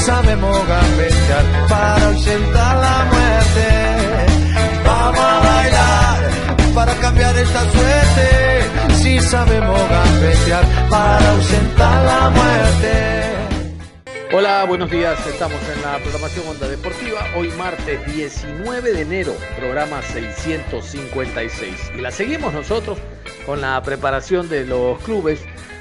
Sabemos gambetear para ausentar la muerte. Vamos a bailar para cambiar esta suerte. Si sabemos gambetear para ausentar la muerte. Hola, buenos días. Estamos en la programación Onda Deportiva. Hoy martes 19 de enero, programa 656. Y la seguimos nosotros con la preparación de los clubes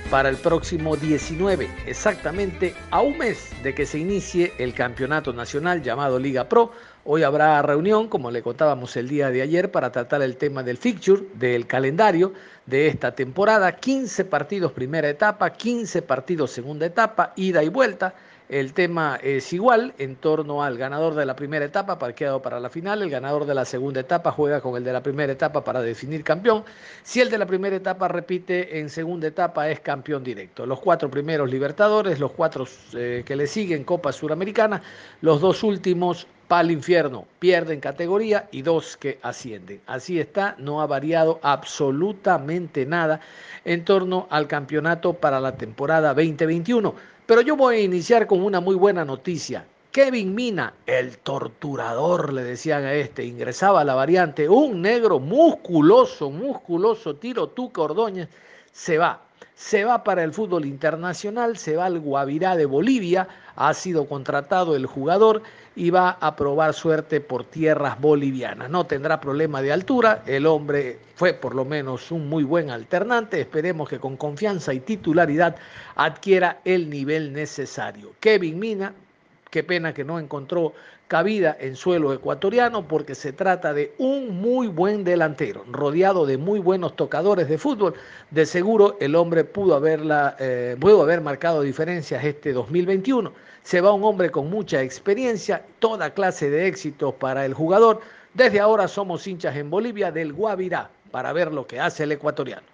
para el próximo 19, exactamente a un mes de que se inicie el campeonato nacional llamado Liga Pro. Hoy habrá reunión, como le contábamos el día de ayer, para tratar el tema del fixture, del calendario de esta temporada. 15 partidos primera etapa, 15 partidos segunda etapa, ida y vuelta. El tema es igual en torno al ganador de la primera etapa, parqueado para la final. El ganador de la segunda etapa juega con el de la primera etapa para definir campeón. Si el de la primera etapa repite en segunda etapa, es campeón directo. Los cuatro primeros Libertadores, los cuatro eh, que le siguen Copa Suramericana, los dos últimos para el infierno, pierden categoría y dos que ascienden. Así está, no ha variado absolutamente nada en torno al campeonato para la temporada 2021. Pero yo voy a iniciar con una muy buena noticia. Kevin Mina, el torturador, le decían a este, ingresaba a la variante, un negro musculoso, musculoso, tiro Tuca Ordóñez, se va. Se va para el fútbol internacional, se va al Guavirá de Bolivia, ha sido contratado el jugador y va a probar suerte por tierras bolivianas. No tendrá problema de altura, el hombre fue por lo menos un muy buen alternante, esperemos que con confianza y titularidad adquiera el nivel necesario. Kevin Mina, qué pena que no encontró cabida en suelo ecuatoriano porque se trata de un muy buen delantero, rodeado de muy buenos tocadores de fútbol. De seguro el hombre pudo, haberla, eh, pudo haber marcado diferencias este 2021 se va un hombre con mucha experiencia, toda clase de éxitos para el jugador. Desde ahora somos hinchas en Bolivia del Guavirá para ver lo que hace el ecuatoriano.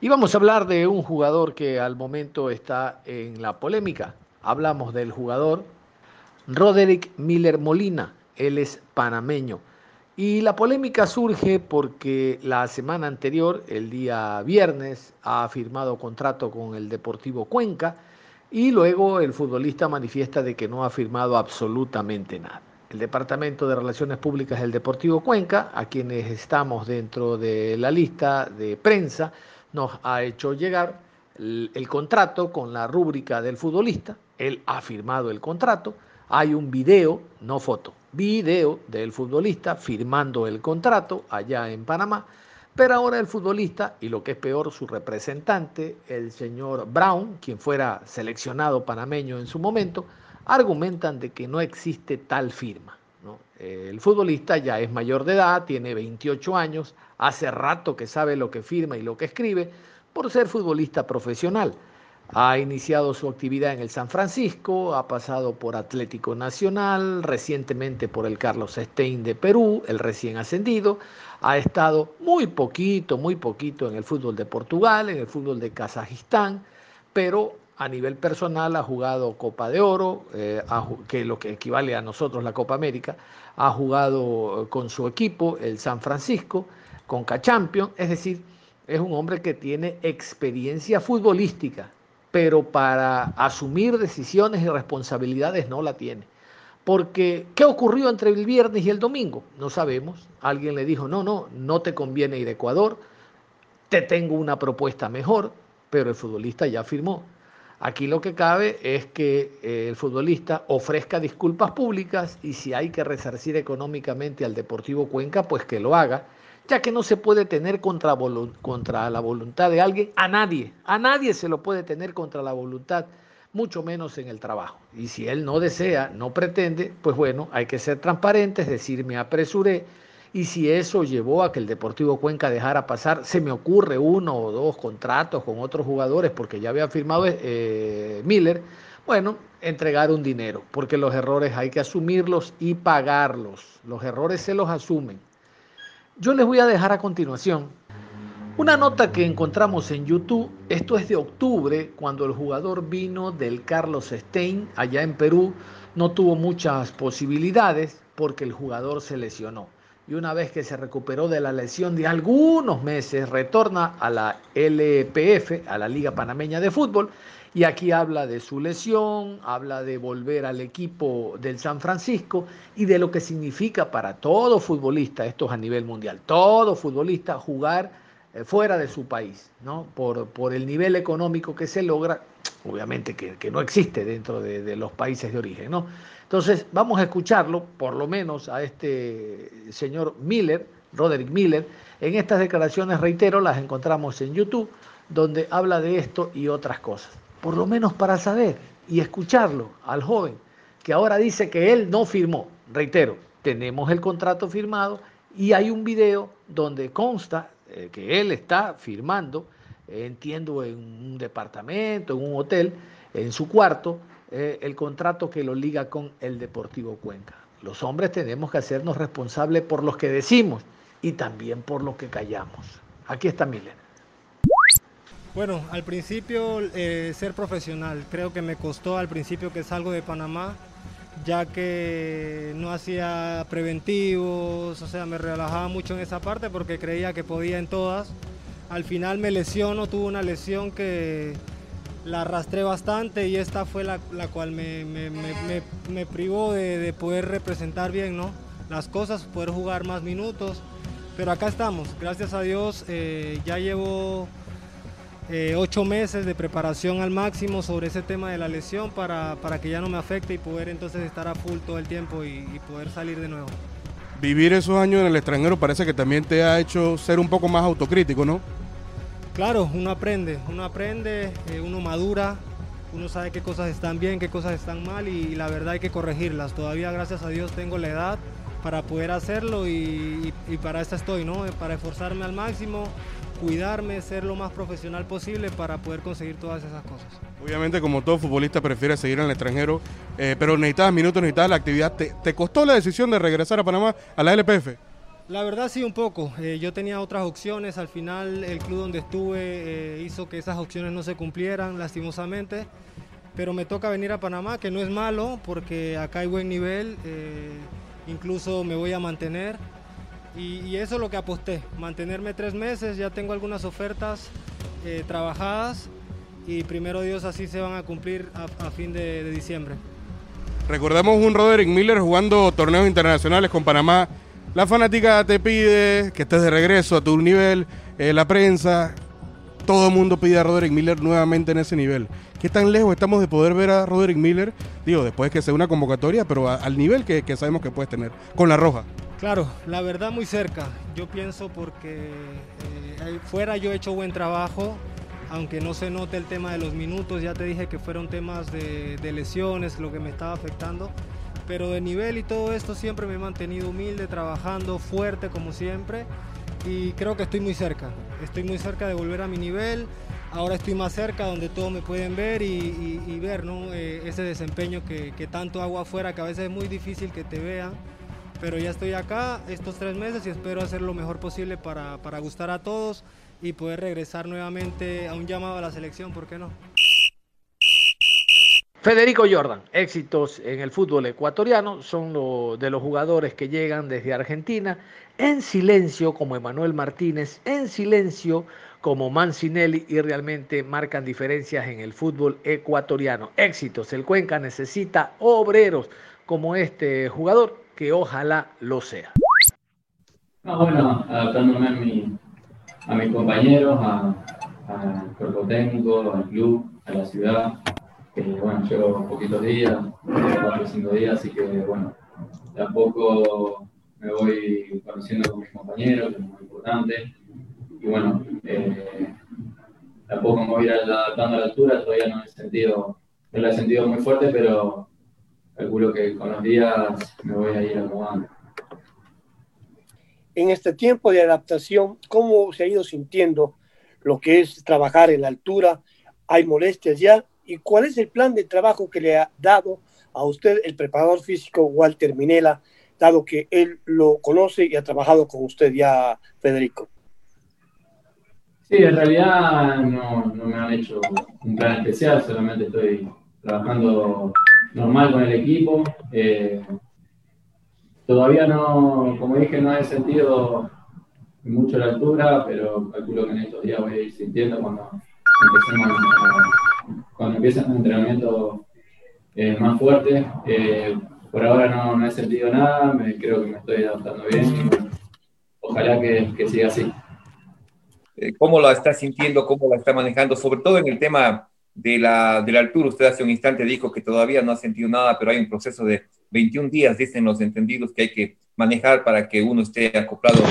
Y vamos a hablar de un jugador que al momento está en la polémica. Hablamos del jugador Roderick Miller Molina. Él es panameño. Y la polémica surge porque la semana anterior, el día viernes, ha firmado contrato con el Deportivo Cuenca y luego el futbolista manifiesta de que no ha firmado absolutamente nada. El Departamento de Relaciones Públicas del Deportivo Cuenca, a quienes estamos dentro de la lista de prensa, nos ha hecho llegar el, contrato con la rúbrica del futbolista. Él ha firmado el contrato. Hay un video, no foto, video del futbolista firmando el contrato allá en Panamá pero ahora el futbolista, y lo que es peor, su representante, el señor Brown, quien fuera seleccionado panameño en su momento, argumentan de que no existe tal firma. El futbolista ya es mayor de edad, tiene 28 años, hace rato que sabe lo que firma y lo que escribe por ser futbolista profesional. Ha iniciado su actividad en el San Francisco, ha pasado por Atlético Nacional, recientemente por el Carlos Stein de Perú, el recién ascendido, ha estado muy poquito, muy poquito en el fútbol de Portugal, en el fútbol de Kazajistán, pero a nivel personal ha jugado Copa de Oro, eh, que es lo que equivale a nosotros la Copa América, ha jugado eh, con su equipo, el San Francisco, con Champions, es decir, es un hombre que tiene experiencia futbolística, pero para asumir decisiones y responsabilidades no la tiene. Porque, ¿qué ocurrió entre el viernes y el domingo? No sabemos. Alguien le dijo, no, no, no te conviene ir a Ecuador, te tengo una propuesta mejor, pero el futbolista ya firmó. Aquí lo que cabe es que eh, el futbolista ofrezca disculpas públicas y si hay que resarcir económicamente al Deportivo Cuenca, pues que lo haga, ya que no se puede tener contra, la voluntad de alguien, a nadie, a nadie se lo puede tener contra la voluntad mucho menos en el trabajo. Y si él no desea, no pretende, pues bueno, hay que ser transparentes, decir me apresuré. Y si eso llevó a que el Deportivo Cuenca dejara pasar, se me ocurre uno o dos contratos con otros jugadores, porque ya había firmado eh, Miller, bueno, entregar un dinero, porque los errores hay que asumirlos y pagarlos. Los errores se los asumen. Yo les voy a dejar a continuación una nota que encontramos en YouTube, esto es de octubre, cuando el jugador vino del Carlos Stein allá en Perú, no tuvo muchas posibilidades porque el jugador se lesionó. Y una vez que se recuperó de la lesión de algunos meses, retorna a la LPF, a la Liga Panameña de Fútbol, y aquí habla de su lesión, habla de volver al equipo del San Francisco y de lo que significa para todo futbolista, esto es a nivel mundial, todo futbolista jugar eh, fuera de su país, ¿no? Por, por, el nivel económico que se logra, obviamente que, no existe dentro de, los países de origen, ¿no? Entonces, vamos a escucharlo, por lo menos a este señor Miller, Roderick Miller, en estas declaraciones, reitero, las encontramos en YouTube, donde habla de esto y otras cosas, por lo menos para saber y escucharlo al joven, que ahora dice que él no firmó, reitero, tenemos el contrato firmado y hay un video donde consta eh, que él está firmando, entiendo, en un departamento, en un hotel, en su cuarto, eh, el contrato que lo liga con el Deportivo Cuenca. Los hombres tenemos que hacernos responsables por lo que decimos y también por lo que callamos. Aquí está Milen. Bueno, al principio ser profesional, creo que me costó al principio que salgo de Panamá, ya que no hacía preventivos, o sea, me relajaba mucho en esa parte porque creía que podía en todas. Al final me lesiono, tuve una lesión que la arrastré bastante y esta fue la, cual me, me, privó de, poder representar bien ¿no? las cosas, poder jugar más minutos. Pero acá estamos, gracias a Dios, eh, ya llevo eh, ocho meses de preparación al máximo sobre ese tema de la lesión para, para, que ya no me afecte y poder entonces estar a full todo el tiempo y, poder salir de nuevo. Vivir esos años en el extranjero parece que también te ha hecho ser un poco más autocrítico, ¿no? Claro, uno aprende, uno aprende, eh, uno madura, uno sabe qué cosas están bien, qué cosas están mal y, la verdad hay que corregirlas. Todavía, gracias a Dios, tengo la edad para poder hacerlo y, y para eso estoy, ¿no? Para esforzarme al máximo, cuidarme, ser lo más profesional posible para poder conseguir todas esas cosas. Obviamente, como todo futbolista prefiere seguir en el extranjero, eh, pero necesitabas minutos, necesitabas la actividad. ¿Te, costó la decisión de regresar a Panamá a la LPF? La verdad sí, un poco. Eh, yo tenía otras opciones. Al final, el club donde estuve eh, hizo que esas opciones no se cumplieran, lastimosamente. Pero me toca venir a Panamá, que no es malo, porque acá hay buen nivel. incluso me voy a mantener. Y, eso es lo que aposté, mantenerme tres meses, ya tengo algunas ofertas eh, trabajadas y primero Dios así se van a cumplir a, fin de, diciembre. Recordamos un Roderick Miller jugando torneos internacionales con Panamá. La fanática te pide que estés de regreso a tu nivel, eh, la prensa, todo el mundo pide a Roderick Miller nuevamente en ese nivel. ¿Qué tan lejos estamos de poder ver a Roderick Miller? Digo, después que sea una convocatoria, pero al nivel que, que sabemos que puedes tener con la roja. Claro, la verdad muy cerca. Yo pienso porque eh, fuera yo he hecho buen trabajo, aunque no se note el tema de los minutos, ya te dije que fueron temas de, lesiones lo que me estaba afectando, pero de nivel y todo esto siempre me he mantenido humilde, trabajando fuerte como siempre y creo que estoy muy cerca, estoy muy cerca de volver a mi nivel, ahora estoy más cerca donde todos me pueden ver y, ver ¿no? Eh, ese desempeño que, que tanto hago afuera, que a veces es muy difícil que te vean pero ya estoy acá estos tres meses y espero hacer lo mejor posible para, para gustar a todos y poder regresar nuevamente a un llamado a la selección, ¿por qué no? Federico Jordan, éxitos en el fútbol ecuatoriano, son de los jugadores que llegan desde Argentina, en silencio como Emanuel Martínez, en silencio como Mancinelli y realmente marcan diferencias en el fútbol ecuatoriano. Éxitos, el Cuenca necesita obreros como este jugador que ojalá lo sea. bueno, adaptándome a, mi, a mis compañeros, al cuerpo técnico, al club, a la ciudad. Que, bueno, llevo poquitos días, cuatro o cinco días, así que bueno, de a poco me voy conociendo con mis compañeros, que es muy importante. Y bueno, eh, de a poco me voy a ir adaptando a la altura, todavía no he sentido no la he sentido muy fuerte, pero calculo que con los días me voy a ir acomodando. En este tiempo de adaptación, ¿cómo se ha ido sintiendo lo que es trabajar en la altura? ¿Hay molestias ya? ¿Y cuál es el plan de trabajo que le ha dado a usted el preparador físico Walter Minela, dado que él lo conoce y ha trabajado con usted ya, Federico? Sí, en realidad no, no me han hecho un plan especial, solamente estoy trabajando normal con el equipo. Eh, todavía no, como dije, no he sentido mucho la altura, pero calculo que en estos días voy a ir sintiendo cuando empecemos cuando empiecen un entrenamiento eh, más fuerte. Eh, por ahora no, no, he sentido nada, me, creo que me estoy adaptando bien. ojalá que, que siga así. ¿Cómo la está sintiendo? ¿Cómo la está manejando? Sobre todo en el tema de la, de la altura. Usted hace un instante dijo que todavía no ha sentido nada, pero hay un proceso de 21 días, dicen los entendidos, que hay que manejar para que uno esté acoplado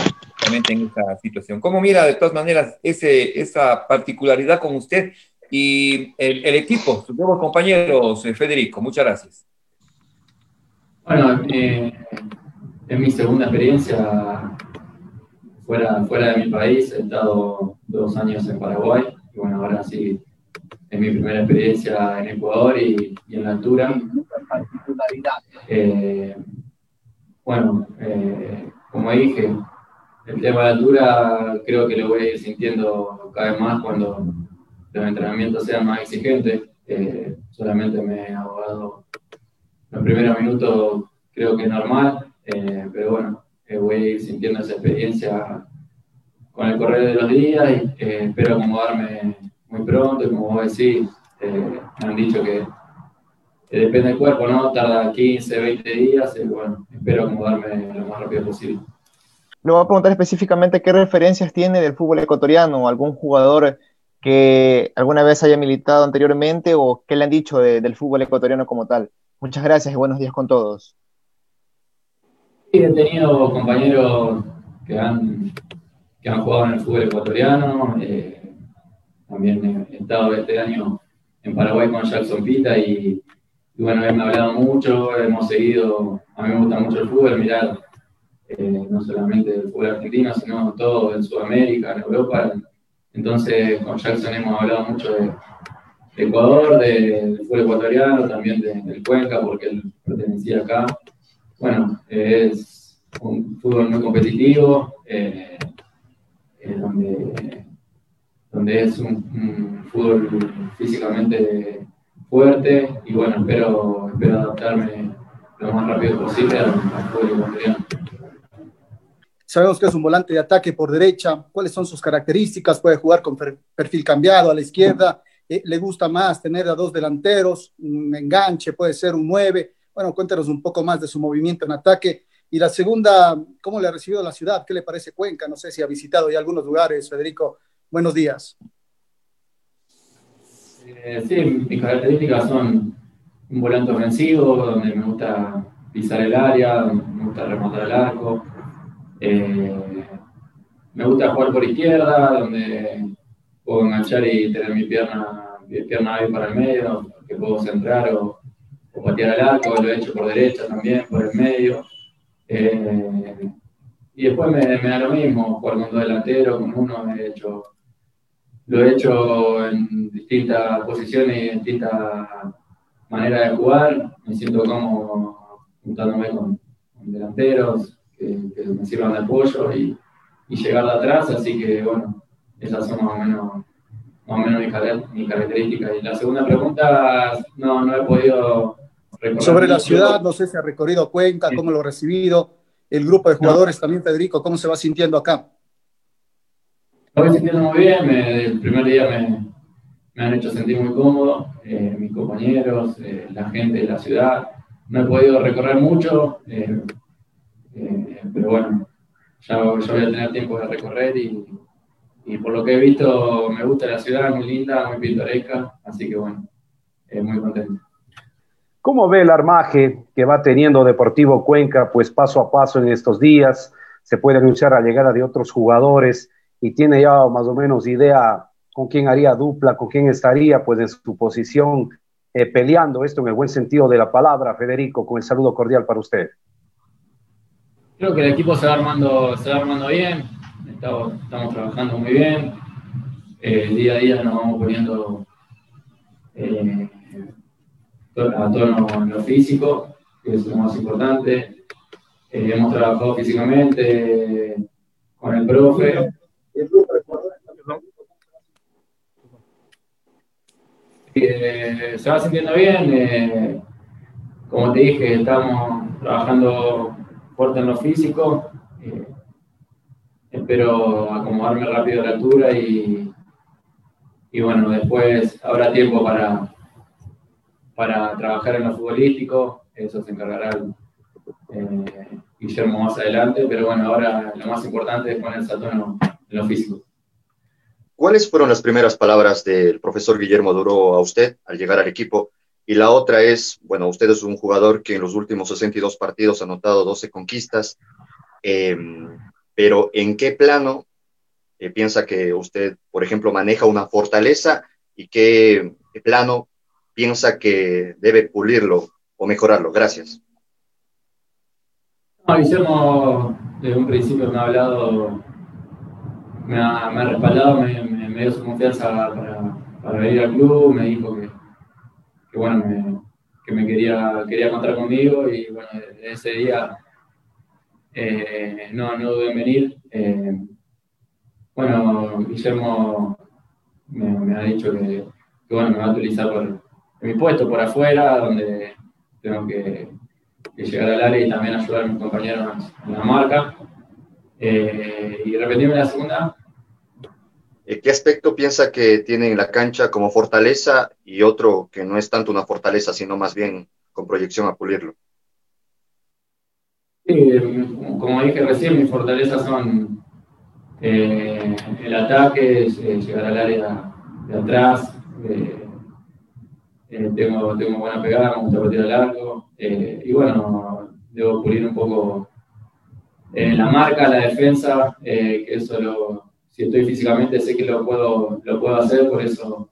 en esta situación. ¿Cómo mira de todas maneras ese, esa particularidad con usted y el, el equipo, sus nuevos compañeros, eh, Federico? Muchas gracias. Bueno, eh, es mi segunda experiencia fuera, fuera de mi país. He estado dos años en Paraguay y bueno, ahora sí es mi primera experiencia en Ecuador y, en la altura. Eh, bueno, eh, como dije, el tema de la altura creo que lo voy a ir sintiendo cada vez más cuando los entrenamientos sean más exigentes. Eh, solamente me he ahogado los primeros minutos, creo que es normal, pero bueno, voy a ir sintiendo esa experiencia con el correr de los días y espero acomodarme muy pronto, como vos decís, eh, me han dicho que, depende del cuerpo, ¿no? Tarda 15, 20 días, y bueno, espero acomodarme lo más rápido posible. Le voy a preguntar específicamente qué referencias tiene del fútbol ecuatoriano, algún jugador que alguna vez haya militado anteriormente o qué le han dicho del fútbol ecuatoriano como tal. Muchas gracias y buenos días con todos. Sí, he tenido compañeros que han, que han jugado en el fútbol ecuatoriano. Eh, también he estado este año en Paraguay con Jackson Pita y, bueno, él me ha hablado mucho, hemos seguido, a mí me gusta mucho el fútbol, mirar eh, no solamente el fútbol argentino, sino todo en Sudamérica, en Europa. Entonces con Jackson hemos hablado mucho de, Ecuador, del fútbol ecuatoriano, también del Cuenca, porque él pertenecía acá. Bueno, es un fútbol muy competitivo, eh, donde donde es un, fútbol físicamente fuerte y bueno, espero, espero adaptarme lo más rápido posible al, fútbol ecuatoriano. Sabemos que es un volante de ataque por derecha. ¿Cuáles son sus características? Puede jugar con perfil cambiado a la izquierda. Eh, ¿Le gusta más tener a dos delanteros? Un enganche, puede ser un 9. Bueno, cuéntanos un poco más de su movimiento en ataque. Y la segunda, ¿cómo le ha recibido la ciudad? ¿Qué le parece Cuenca? No sé si ha visitado ya algunos lugares, Federico, Buenos días. Eh, sí, mis características son un volante ofensivo, donde me gusta pisar el área, me gusta rematar el arco. Eh, me gusta jugar por izquierda, donde puedo enganchar y tener mi pierna, mi pierna ahí para el medio, que puedo centrar o, patear el arco, lo he hecho por derecha también, por el medio. Eh, y después me, me, da lo mismo, jugar con dos delanteros, con uno, he hecho lo he hecho en distintas posiciones y en distintas maneras de jugar. Me siento como juntándome con, delanteros que, me sirvan de apoyo y, llegar de atrás. Así que, bueno, esas son más o menos, más o menos mis, características. Y la segunda pregunta, no, no he podido Sobre la ciudad, no sé si ha recorrido Cuenca, cómo lo ha recibido. El grupo de jugadores también, Federico, ¿cómo se va sintiendo acá? Me voy sintiendo muy bien, el primer día me, me, han hecho sentir muy cómodo, eh, mis compañeros, eh, la gente de la ciudad. No he podido recorrer mucho, eh, pero bueno, ya, ya, voy a tener tiempo de recorrer y, y, por lo que he visto me gusta la ciudad, muy linda, muy pintoresca, así que bueno, muy contento. ¿Cómo ve el armaje que va teniendo Deportivo Cuenca, pues paso a paso en estos días? Se puede anunciar la llegada de otros jugadores y tiene ya más o menos idea con quién haría dupla, con quién estaría, pues en su posición eh, peleando esto en el buen sentido de la palabra, Federico, con el saludo cordial para usted. Creo que el equipo se va armando, se va armando bien, estamos, trabajando muy bien, eh, día a día nos vamos poniendo eh, a tono en lo físico, que es lo más importante. hemos trabajado físicamente con el profe. Eh, se va sintiendo bien. Eh, como te dije, estamos trabajando fuerte en lo físico. Eh, espero acomodarme rápido a la altura y, y bueno, después habrá tiempo para, para trabajar en lo futbolístico. Eso se encargará Guillermo más adelante, pero bueno, ahora lo más importante es ponerse a tono en lo físico. ¿Cuáles fueron las primeras palabras del profesor Guillermo Duro a usted al llegar al equipo? Y la otra es, bueno, usted es un jugador que en los últimos 62 partidos ha anotado 12 conquistas, em, pero ¿en qué plano eh, piensa que usted, por ejemplo, maneja una fortaleza y qué plano piensa que debe pulirlo o mejorarlo? Gracias. No, Guillermo desde un principio me ha hablado, me ha, respaldado, me, dio su confianza para, para, venir al club, me dijo que, bueno, me, que me quería, quería contar conmigo y bueno, ese día eh, no, no dudé en venir. Eh, bueno, Guillermo me, ha dicho que, bueno, me va a utilizar por mi puesto por afuera, donde tengo que que llegar al área y también ayudar a mis compañeros en la marca. Eh, y repetirme la segunda. Eh, ¿Qué aspecto piensa que tiene en la cancha como fortaleza y otro que no es tanto una fortaleza, sino más bien con proyección a pulirlo? Sí, como dije recién, mis fortalezas son eh, el ataque, llegar al área de atrás, tengo, tengo buena pegada, me gusta partir al largo, eh, y bueno, debo pulir un poco eh, la marca, la defensa, eh, que eso si estoy físicamente sé que lo puedo, lo puedo hacer, por eso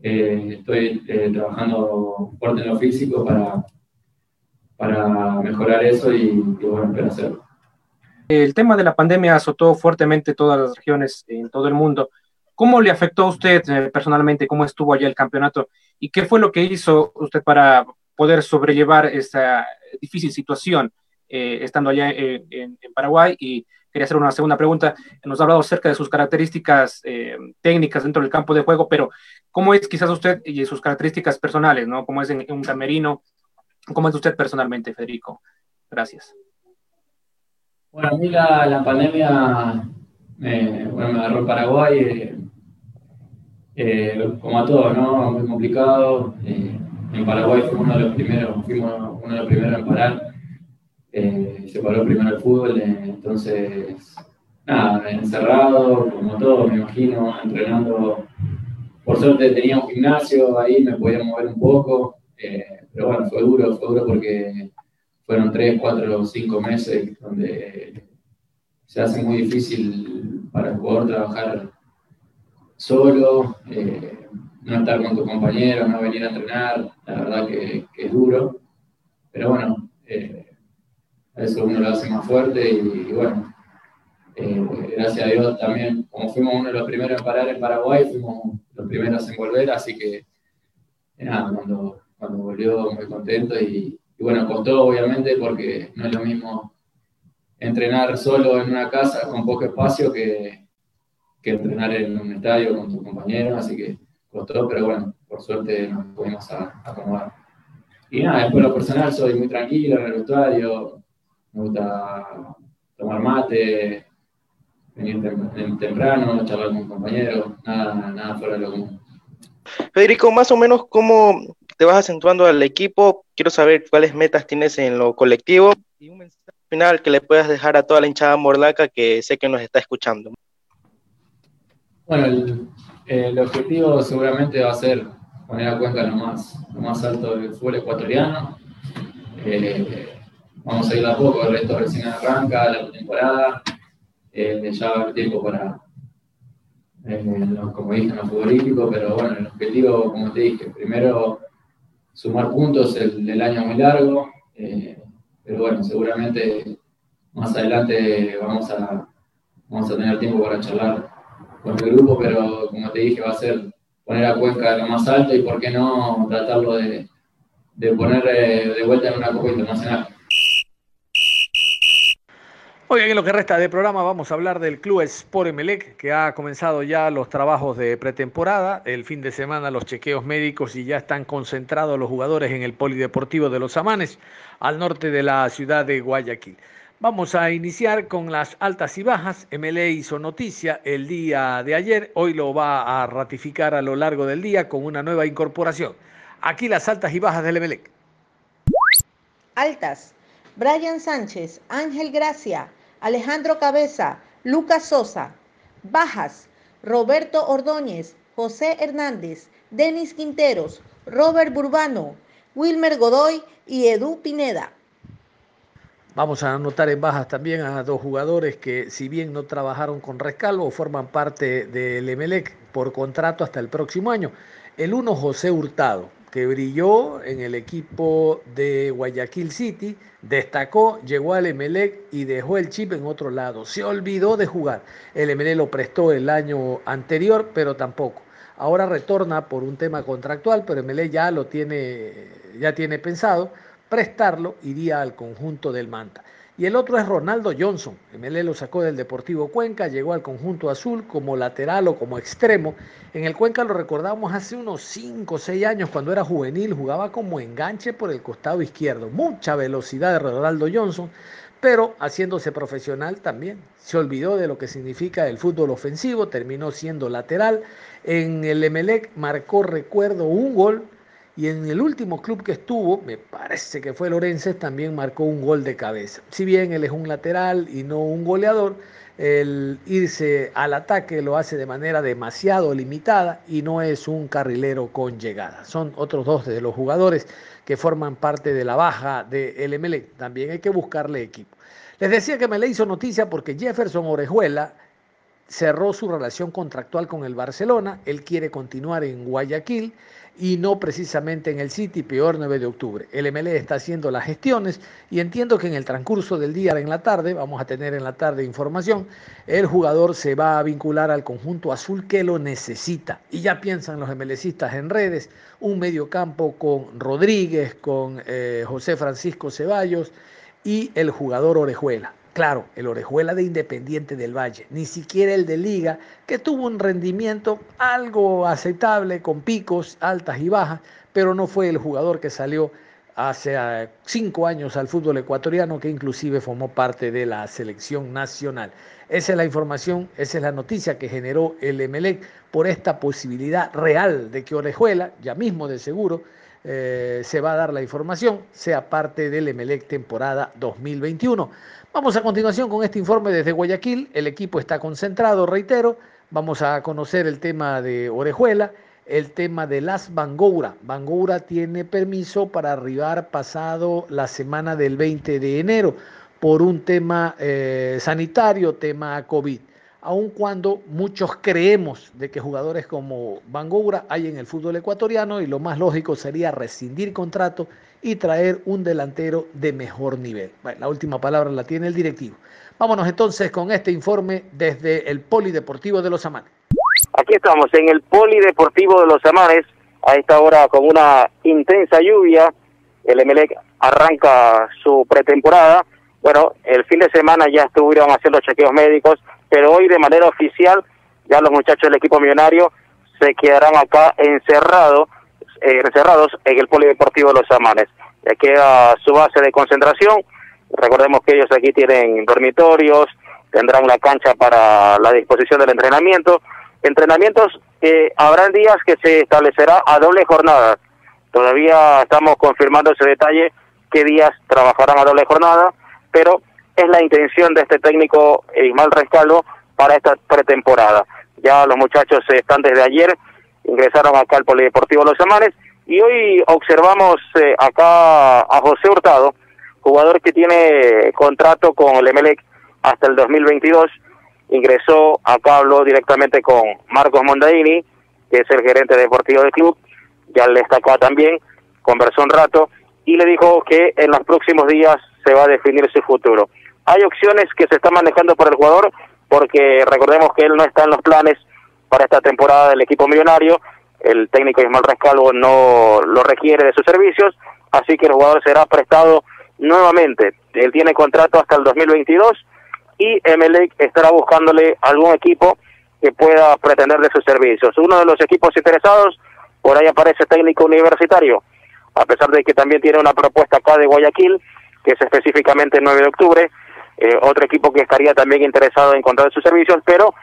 estoy trabajando fuerte en lo físico para, para mejorar eso y, bueno, espero hacerlo. El tema de la pandemia azotó fuertemente todas las regiones en todo el mundo. ¿Cómo le afectó a usted personalmente? ¿Cómo estuvo allá el campeonato? ¿Y qué fue lo que hizo usted para poder sobrellevar esta difícil situación eh, estando allá en, Paraguay. Y quería hacer una segunda pregunta. Nos ha hablado acerca de sus características eh, técnicas dentro del campo de juego, pero ¿cómo es quizás usted y sus características personales, ¿no? ¿Cómo es en, un camerino? ¿Cómo es usted personalmente, Federico? Gracias. Bueno, a mí la, pandemia me, bueno, me agarró en Paraguay, eh, como a todos, ¿no? Muy complicado en Paraguay fuimos uno de los primeros, fuimos uno de los primeros en parar. Eh, se paró primero el fútbol, eh, entonces, nada, encerrado, como todo, me imagino, entrenando. Por suerte tenía un gimnasio, ahí me podía mover un poco, eh, pero bueno, fue duro, fue duro porque fueron tres, cuatro, cinco meses donde se hace muy difícil para el jugador trabajar solo no estar con tus compañeros, no venir a entrenar, la verdad que, es duro, pero bueno, eso uno lo hace más fuerte y, bueno, eh, gracias a Dios también, como fuimos uno de los primeros en parar en Paraguay, fuimos los primeros en volver, así que nada, cuando, cuando volvió muy contento y, bueno, costó obviamente porque no es lo mismo entrenar solo en una casa con poco espacio que, que entrenar en un estadio con tus compañeros, así que costó, pero bueno, por suerte nos pudimos acomodar. Y nada, después lo personal soy muy tranquilo en el vestuario, me gusta tomar mate, venir temprano, charlar con compañeros, nada, nada fuera de lo común. Federico, más o menos cómo te vas acentuando al equipo, quiero saber cuáles metas tienes en lo colectivo y un mensaje final que le puedas dejar a toda la hinchada mordaca que sé que nos está escuchando. Bueno, el, el objetivo seguramente va a ser poner a Cuenca lo más, lo más alto del fútbol ecuatoriano. Eh, vamos a ir a poco, el resto recién arranca la temporada. Eh, ya va a haber tiempo para, eh, como dije, en lo futbolístico, pero bueno, el objetivo, como te dije, primero sumar puntos, el, año muy largo, pero bueno, seguramente más adelante vamos a, vamos a tener tiempo para charlar con el grupo, pero como te dije, va a ser poner a Cuenca lo más alto y por qué no tratarlo de, de poner de vuelta en una Copa Internacional. Hoy en lo que resta de programa vamos a hablar del Club Sport Emelec, que ha comenzado ya los trabajos de pretemporada, el fin de semana los chequeos médicos y ya están concentrados los jugadores en el Polideportivo de los Amanes, al norte de la ciudad de Guayaquil. Vamos a iniciar con las altas y bajas. MLE hizo noticia el día de ayer, hoy lo va a ratificar a lo largo del día con una nueva incorporación. Aquí las altas y bajas del MLE. Altas. Brian Sánchez, Ángel Gracia, Alejandro Cabeza, Lucas Sosa. Bajas. Roberto Ordóñez, José Hernández, Denis Quinteros, Robert Burbano, Wilmer Godoy y Edu Pineda. Vamos a anotar en bajas también a dos jugadores que si bien no trabajaron con Rescalvo, forman parte del Emelec por contrato hasta el próximo año. El uno, José Hurtado, que brilló en el equipo de Guayaquil City, destacó, llegó al Emelec y dejó el chip en otro lado. Se olvidó de jugar. El Emelec lo prestó el año anterior, pero tampoco. Ahora retorna por un tema contractual, pero Emelec ya lo tiene, ya tiene pensado prestarlo, iría al conjunto del Manta. Y el otro es Ronaldo Johnson. MLE lo sacó del Deportivo Cuenca, llegó al conjunto azul como lateral o como extremo. En el Cuenca lo recordamos hace unos 5 o 6 años cuando era juvenil, jugaba como enganche por el costado izquierdo. Mucha velocidad de Ronaldo Johnson, pero haciéndose profesional también. Se olvidó de lo que significa el fútbol ofensivo, terminó siendo lateral. En el Emelec marcó, recuerdo, un gol y en el último club que estuvo, me parece que fue Lorences, también marcó un gol de cabeza. Si bien él es un lateral y no un goleador, el irse al ataque lo hace de manera demasiado limitada y no es un carrilero con llegada. Son otros dos de los jugadores que forman parte de la baja del MLE. También hay que buscarle equipo. Les decía que me le hizo noticia porque Jefferson Orejuela cerró su relación contractual con el Barcelona. Él quiere continuar en Guayaquil y no precisamente en el City, peor 9 de octubre. El MLE está haciendo las gestiones y entiendo que en el transcurso del día en la tarde, vamos a tener en la tarde información, el jugador se va a vincular al conjunto azul que lo necesita. Y ya piensan los MLCistas en redes, un mediocampo con Rodríguez, con eh, José Francisco Ceballos y el jugador Orejuela. Claro, el Orejuela de Independiente del Valle, ni siquiera el de Liga, que tuvo un rendimiento algo aceptable, con picos altas y bajas, pero no fue el jugador que salió hace ah, cinco años al fútbol ecuatoriano, que inclusive formó parte de la selección nacional. Esa es la información, esa es la noticia que generó el Emelec por esta posibilidad real de que Orejuela, ya mismo de seguro, eh, se va a dar la información, sea parte del Emelec temporada 2021. Vamos a continuación con este informe desde Guayaquil. El equipo está concentrado, reitero. Vamos a conocer el tema de Orejuela, el tema de las Bangoura. Bangoura tiene permiso para arribar pasado la semana del 20 de enero por un tema eh, sanitario, tema COVID. Aun cuando muchos creemos de que jugadores como Bangoura hay en el fútbol ecuatoriano y lo más lógico sería rescindir contrato y traer un delantero de mejor nivel. Bueno, la última palabra la tiene el directivo. Vámonos entonces con este informe desde el Polideportivo de los Amanes. Aquí estamos en el Polideportivo de los Amanes, a esta hora con una intensa lluvia. El Emelec arranca su pretemporada. Bueno, el fin de semana ya estuvieron haciendo chequeos médicos, pero hoy de manera oficial ya los muchachos del equipo millonario se quedarán acá encerrados eh, encerrados en el Polideportivo de los Amanes. Ya queda su base de concentración. Recordemos que ellos aquí tienen dormitorios, tendrán una cancha para la disposición del entrenamiento. Entrenamientos que habrán días que se establecerá a doble jornada. Todavía estamos confirmando ese detalle, qué días trabajarán a doble jornada, pero es la intención de este técnico Ismael Rescaldo para esta pretemporada. Ya los muchachos están desde ayer ingresaron acá al Polideportivo Los Amanes y hoy observamos eh, acá a José Hurtado, jugador que tiene contrato con el Emelec hasta el 2022, ingresó acá, habló directamente con Marcos Mondaini, que es el gerente deportivo del club, ya le está acá también, conversó un rato y le dijo que en los próximos días se va a definir su futuro. Hay opciones que se están manejando por el jugador, porque recordemos que él no está en los planes para esta temporada del equipo millonario, el técnico Ismael Rescalvo no lo requiere de sus servicios, así que el jugador será prestado nuevamente. Él tiene contrato hasta el 2022 y Emelec estará buscándole algún equipo que pueda pretender de sus servicios. Uno de los equipos interesados, por ahí aparece técnico universitario, a pesar de que también tiene una propuesta acá de Guayaquil, que es específicamente el 9 de octubre, eh, otro equipo que estaría también interesado en encontrar sus servicios, pero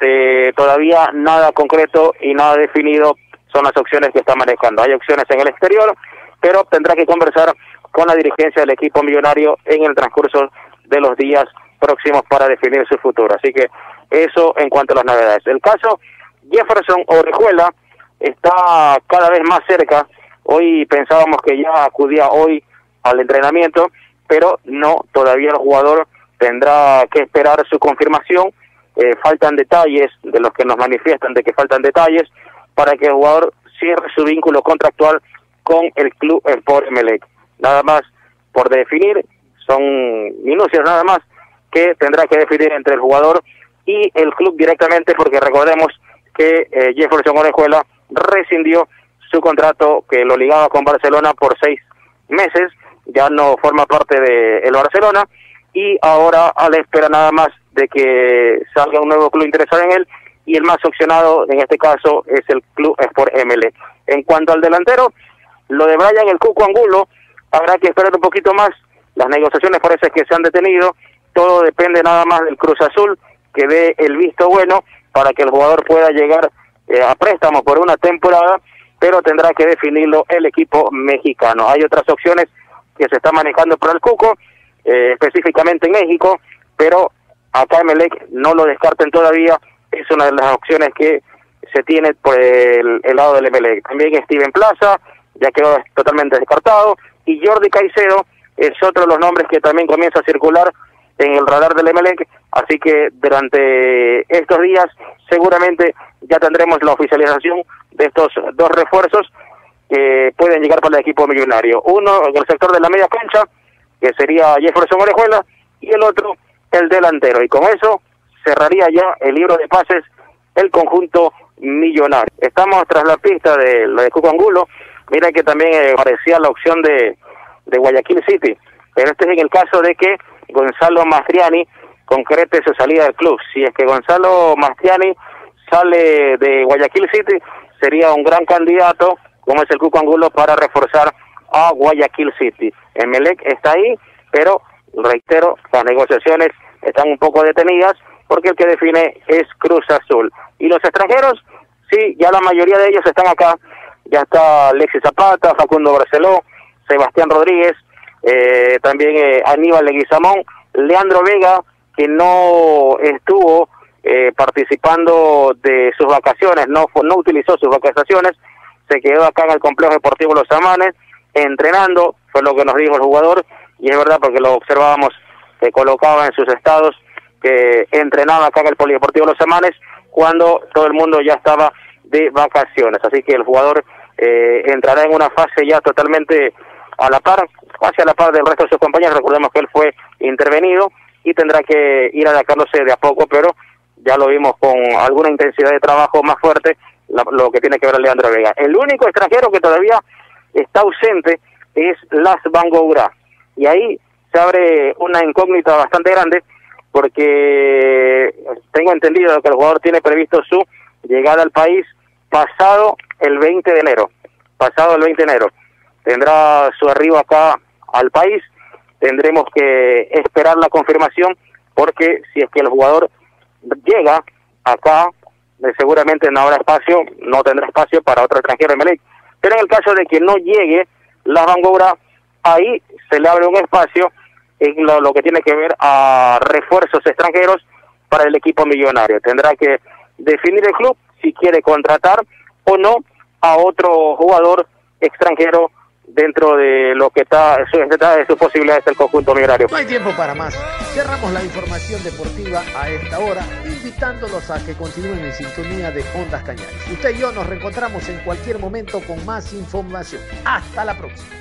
eh, todavía nada concreto y nada definido son las opciones que está manejando. Hay opciones en el exterior, pero tendrá que conversar con la dirigencia del equipo millonario en el transcurso de los días próximos para definir su futuro. Así que eso en cuanto a las novedades. El caso Jefferson Orejuela está cada vez más cerca. Hoy pensábamos que ya acudía hoy al entrenamiento, pero no, todavía el jugador tendrá que esperar su confirmación. Eh, faltan detalles de los que nos manifiestan de que faltan detalles para que el jugador cierre su vínculo contractual con el club Sport Emelec. Nada más por definir, son minucias nada más que tendrá que definir entre el jugador y el club directamente, porque recordemos que eh, Jefferson Orejuela rescindió su contrato que lo ligaba con Barcelona por seis meses, ya no forma parte de el Barcelona y ahora a la espera nada más de que salga un nuevo club interesado en él y el más opcionado en este caso es el club Sport ML. En cuanto al delantero, lo de Brian el Cuco Angulo, habrá que esperar un poquito más, las negociaciones parece que se han detenido, todo depende nada más del Cruz Azul que dé el visto bueno para que el jugador pueda llegar eh, a préstamo por una temporada, pero tendrá que definirlo el equipo mexicano. Hay otras opciones que se están manejando para el Cuco, eh, específicamente en México, pero acá Melec no lo descarten todavía, es una de las opciones que se tiene por el, lado del Emelec. También Steven Plaza, ya quedó totalmente descartado, y Jordi Caicedo es otro de los nombres que también comienza a circular en el radar del Emelec, así que durante estos días seguramente ya tendremos la oficialización de estos dos refuerzos que pueden llegar para el equipo millonario. Uno en el sector de la media cancha, que sería Jefferson Orejuela, y el otro el delantero. Y con eso cerraría ya el libro de pases el conjunto millonario. Estamos tras la pista de lo de Cucangulo. Mira que también eh, parecía la opción de, de Guayaquil City, pero este es en el caso de que Gonzalo Mastriani concrete su salida del club. Si es que Gonzalo Mastriani sale de Guayaquil City, sería un gran candidato, como es el Cuco Angulo, para reforzar a Guayaquil City. Emelec está ahí, pero reitero, las negociaciones están un poco detenidas porque el que define es Cruz Azul. Y los extranjeros, sí, ya la mayoría de ellos están acá. Ya está Alexis Zapata, Facundo Barceló, Sebastián Rodríguez, eh, también eh, Aníbal Leguizamón, Leandro Vega, que no estuvo eh, participando de sus vacaciones, no, no utilizó sus vacaciones, se quedó acá en el complejo deportivo Los Amanes, entrenando, fue lo que nos dijo el jugador, y es verdad porque lo observábamos que colocaba en sus estados que entrenaba acá en el Polideportivo Los Amanes cuando todo el mundo ya estaba de vacaciones. Así que el jugador eh, entrará en una fase ya totalmente a la par, casi a la par del resto de sus compañeros. Recordemos que él fue intervenido y tendrá que ir adaptándose de a poco, pero ya lo vimos con alguna intensidad de trabajo más fuerte, lo que tiene que ver Leandro Vega. El único extranjero que todavía está ausente es Las Bangoura. Y ahí se abre una incógnita bastante grande porque tengo entendido que el jugador tiene previsto su llegada al país pasado el 20 de enero, pasado el 20 de enero. Tendrá su arribo acá al país, tendremos que esperar la confirmación porque si es que el jugador llega acá, seguramente no habrá espacio, no tendrá espacio para otro extranjero en Melec. Pero en el caso de que no llegue la Bangora, ahí se le abre un espacio en lo, que tiene que ver a refuerzos extranjeros para el equipo millonario. Tendrá que definir el club si quiere contratar o no a otro jugador extranjero dentro de lo que está, de sus posibilidades el conjunto millonario. No hay tiempo para más. Cerramos la información deportiva a esta hora, invitándolos a que continúen en sintonía de Ondas Cañares. Usted y yo nos reencontramos en cualquier momento con más información. Hasta la próxima.